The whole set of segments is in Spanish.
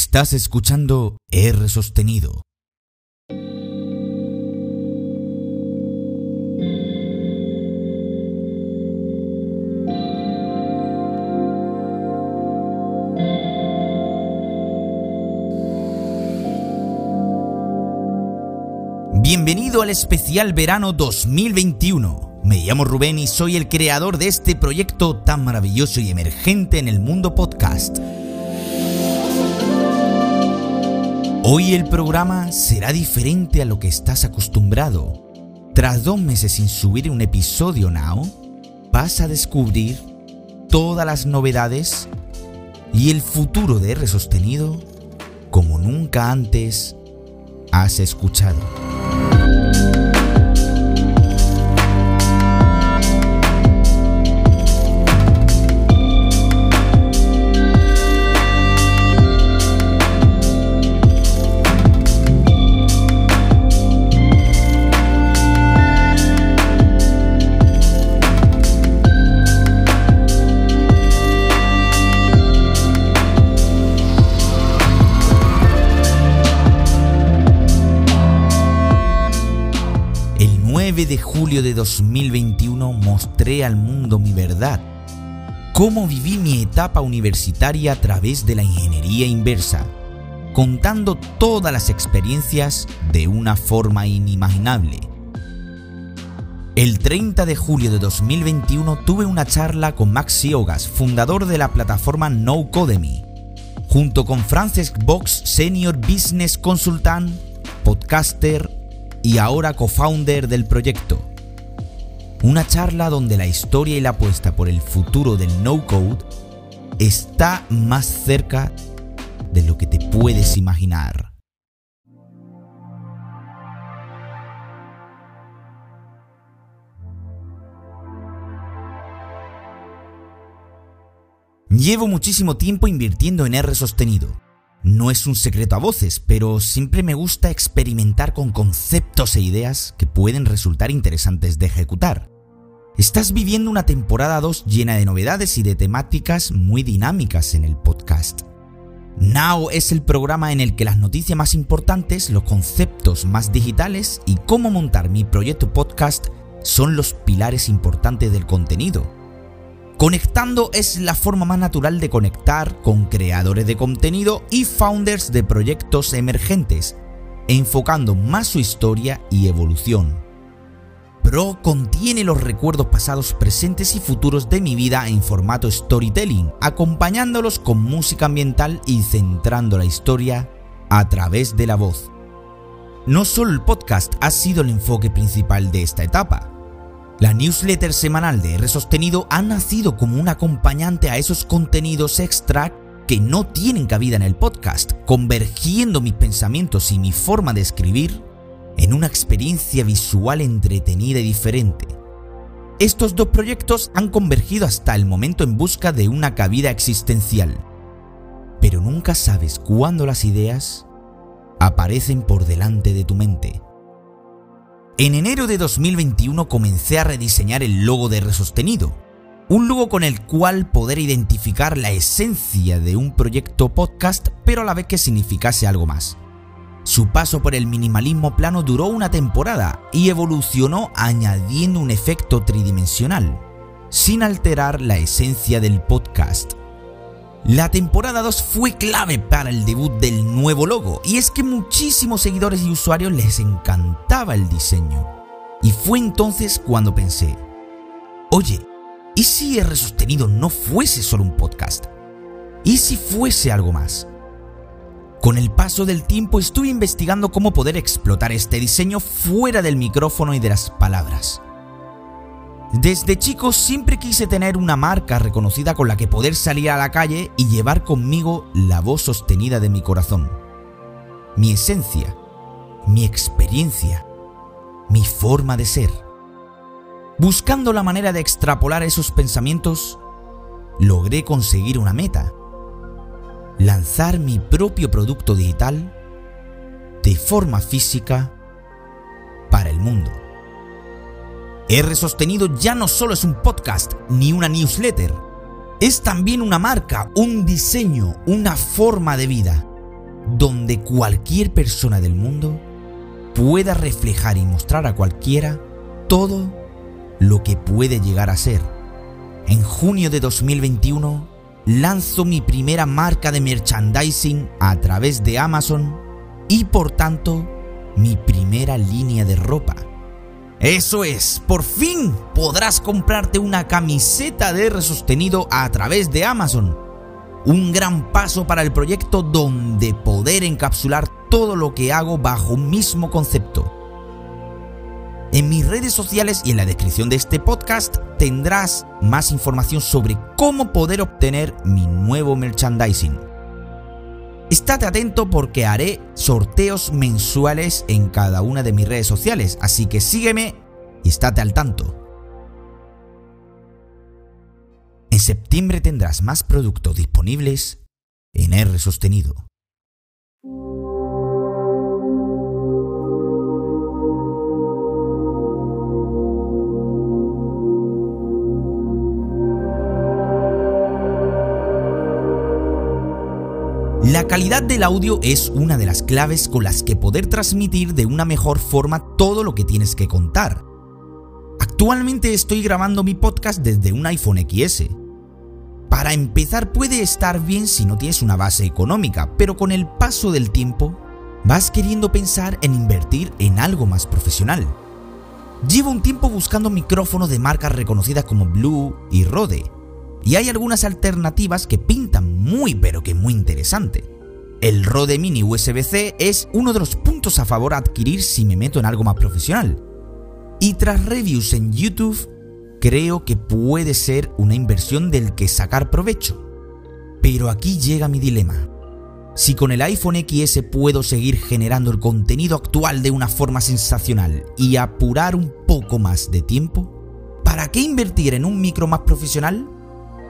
Estás escuchando R sostenido. Bienvenido al especial verano 2021. Me llamo Rubén y soy el creador de este proyecto tan maravilloso y emergente en el mundo podcast. Hoy el programa será diferente a lo que estás acostumbrado. Tras dos meses sin subir un episodio now, vas a descubrir todas las novedades y el futuro de R sostenido como nunca antes has escuchado. De julio de 2021 mostré al mundo mi verdad. Cómo viví mi etapa universitaria a través de la ingeniería inversa, contando todas las experiencias de una forma inimaginable. El 30 de julio de 2021 tuve una charla con Max Siogas, fundador de la plataforma NoCodemy, junto con Frances Box, Senior Business Consultant, podcaster y ahora co-founder del proyecto. Una charla donde la historia y la apuesta por el futuro del no-code está más cerca de lo que te puedes imaginar. Llevo muchísimo tiempo invirtiendo en R sostenido no es un secreto a voces, pero siempre me gusta experimentar con conceptos e ideas que pueden resultar interesantes de ejecutar. Estás viviendo una temporada 2 llena de novedades y de temáticas muy dinámicas en el podcast. Now es el programa en el que las noticias más importantes, los conceptos más digitales y cómo montar mi proyecto podcast son los pilares importantes del contenido Conectando es la forma más natural de conectar con creadores de contenido y founders de proyectos emergentes, enfocando más su historia y evolución. Pro contiene los recuerdos pasados, presentes y futuros de mi vida en formato storytelling, acompañándolos con música ambiental y centrando la historia a través de la voz. No solo el podcast ha sido el enfoque principal de esta etapa, la newsletter semanal de R Sostenido ha nacido como un acompañante a esos contenidos extra que no tienen cabida en el podcast, convergiendo mis pensamientos y mi forma de escribir en una experiencia visual entretenida y diferente. Estos dos proyectos han convergido hasta el momento en busca de una cabida existencial. Pero nunca sabes cuándo las ideas aparecen por delante de tu mente. En enero de 2021 comencé a rediseñar el logo de Resostenido, un logo con el cual poder identificar la esencia de un proyecto podcast, pero a la vez que significase algo más. Su paso por el minimalismo plano duró una temporada y evolucionó añadiendo un efecto tridimensional, sin alterar la esencia del podcast. La temporada 2 fue clave para el debut del nuevo logo, y es que muchísimos seguidores y usuarios les encantaba el diseño. Y fue entonces cuando pensé, oye, ¿y si R sostenido no fuese solo un podcast? ¿Y si fuese algo más? Con el paso del tiempo estuve investigando cómo poder explotar este diseño fuera del micrófono y de las palabras. Desde chico siempre quise tener una marca reconocida con la que poder salir a la calle y llevar conmigo la voz sostenida de mi corazón. Mi esencia, mi experiencia, mi forma de ser. Buscando la manera de extrapolar esos pensamientos, logré conseguir una meta. Lanzar mi propio producto digital de forma física para el mundo. R Sostenido ya no solo es un podcast ni una newsletter, es también una marca, un diseño, una forma de vida. donde cualquier persona del mundo pueda reflejar y mostrar a cualquiera todo lo que puede llegar a ser. En junio de 2021 lanzo mi primera marca de merchandising a través de Amazon y por tanto mi primera línea de ropa. Eso es, por fin podrás comprarte una camiseta de R sostenido a través de Amazon. Un gran paso para el proyecto donde poder encapsular todo lo que hago bajo un mismo concepto. En mis redes sociales y en la descripción de este podcast tendrás más información sobre cómo poder obtener mi nuevo merchandising. Estate atento porque haré sorteos mensuales en cada una de mis redes sociales, así que sígueme y estate al tanto. En septiembre tendrás más productos disponibles en R sostenido. La calidad del audio es una de las claves con las que poder transmitir de una mejor forma todo lo que tienes que contar. Actualmente estoy grabando mi podcast desde un iPhone XS. Para empezar puede estar bien si no tienes una base económica, pero con el paso del tiempo vas queriendo pensar en invertir en algo más profesional. Llevo un tiempo buscando micrófonos de marcas reconocidas como Blue y Rode, y hay algunas alternativas que pintan muy pero que muy interesante. El Rode Mini USB-C es uno de los puntos a favor a adquirir si me meto en algo más profesional. Y tras reviews en YouTube, creo que puede ser una inversión del que sacar provecho. Pero aquí llega mi dilema. Si con el iPhone XS puedo seguir generando el contenido actual de una forma sensacional y apurar un poco más de tiempo, ¿para qué invertir en un micro más profesional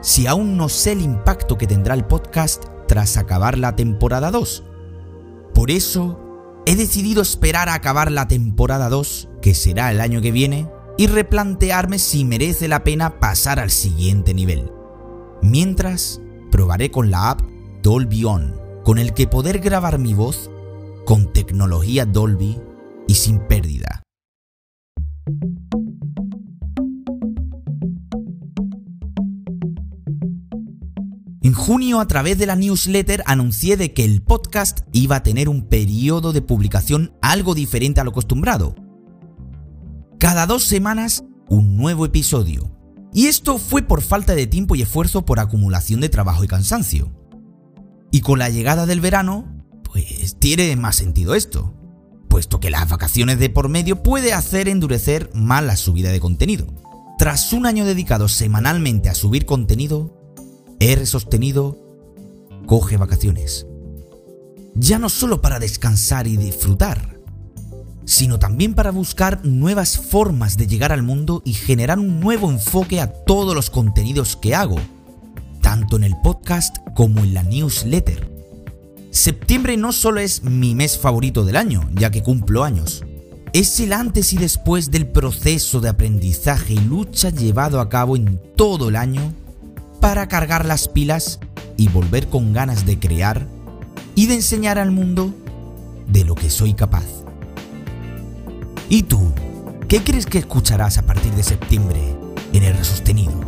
si aún no sé el impacto que tendrá el podcast tras acabar la temporada 2. Por eso, he decidido esperar a acabar la temporada 2, que será el año que viene, y replantearme si merece la pena pasar al siguiente nivel. Mientras, probaré con la app Dolby On, con el que poder grabar mi voz con tecnología Dolby y sin pérdida. En junio, a través de la newsletter, anuncié de que el podcast iba a tener un periodo de publicación algo diferente a lo acostumbrado. Cada dos semanas, un nuevo episodio. Y esto fue por falta de tiempo y esfuerzo por acumulación de trabajo y cansancio. Y con la llegada del verano, pues tiene más sentido esto, puesto que las vacaciones de por medio puede hacer endurecer más la subida de contenido. Tras un año dedicado semanalmente a subir contenido, R sostenido coge vacaciones. Ya no solo para descansar y disfrutar, sino también para buscar nuevas formas de llegar al mundo y generar un nuevo enfoque a todos los contenidos que hago, tanto en el podcast como en la newsletter. Septiembre no solo es mi mes favorito del año, ya que cumplo años, es el antes y después del proceso de aprendizaje y lucha llevado a cabo en todo el año para cargar las pilas y volver con ganas de crear y de enseñar al mundo de lo que soy capaz. ¿Y tú? ¿Qué crees que escucharás a partir de septiembre en el sostenido?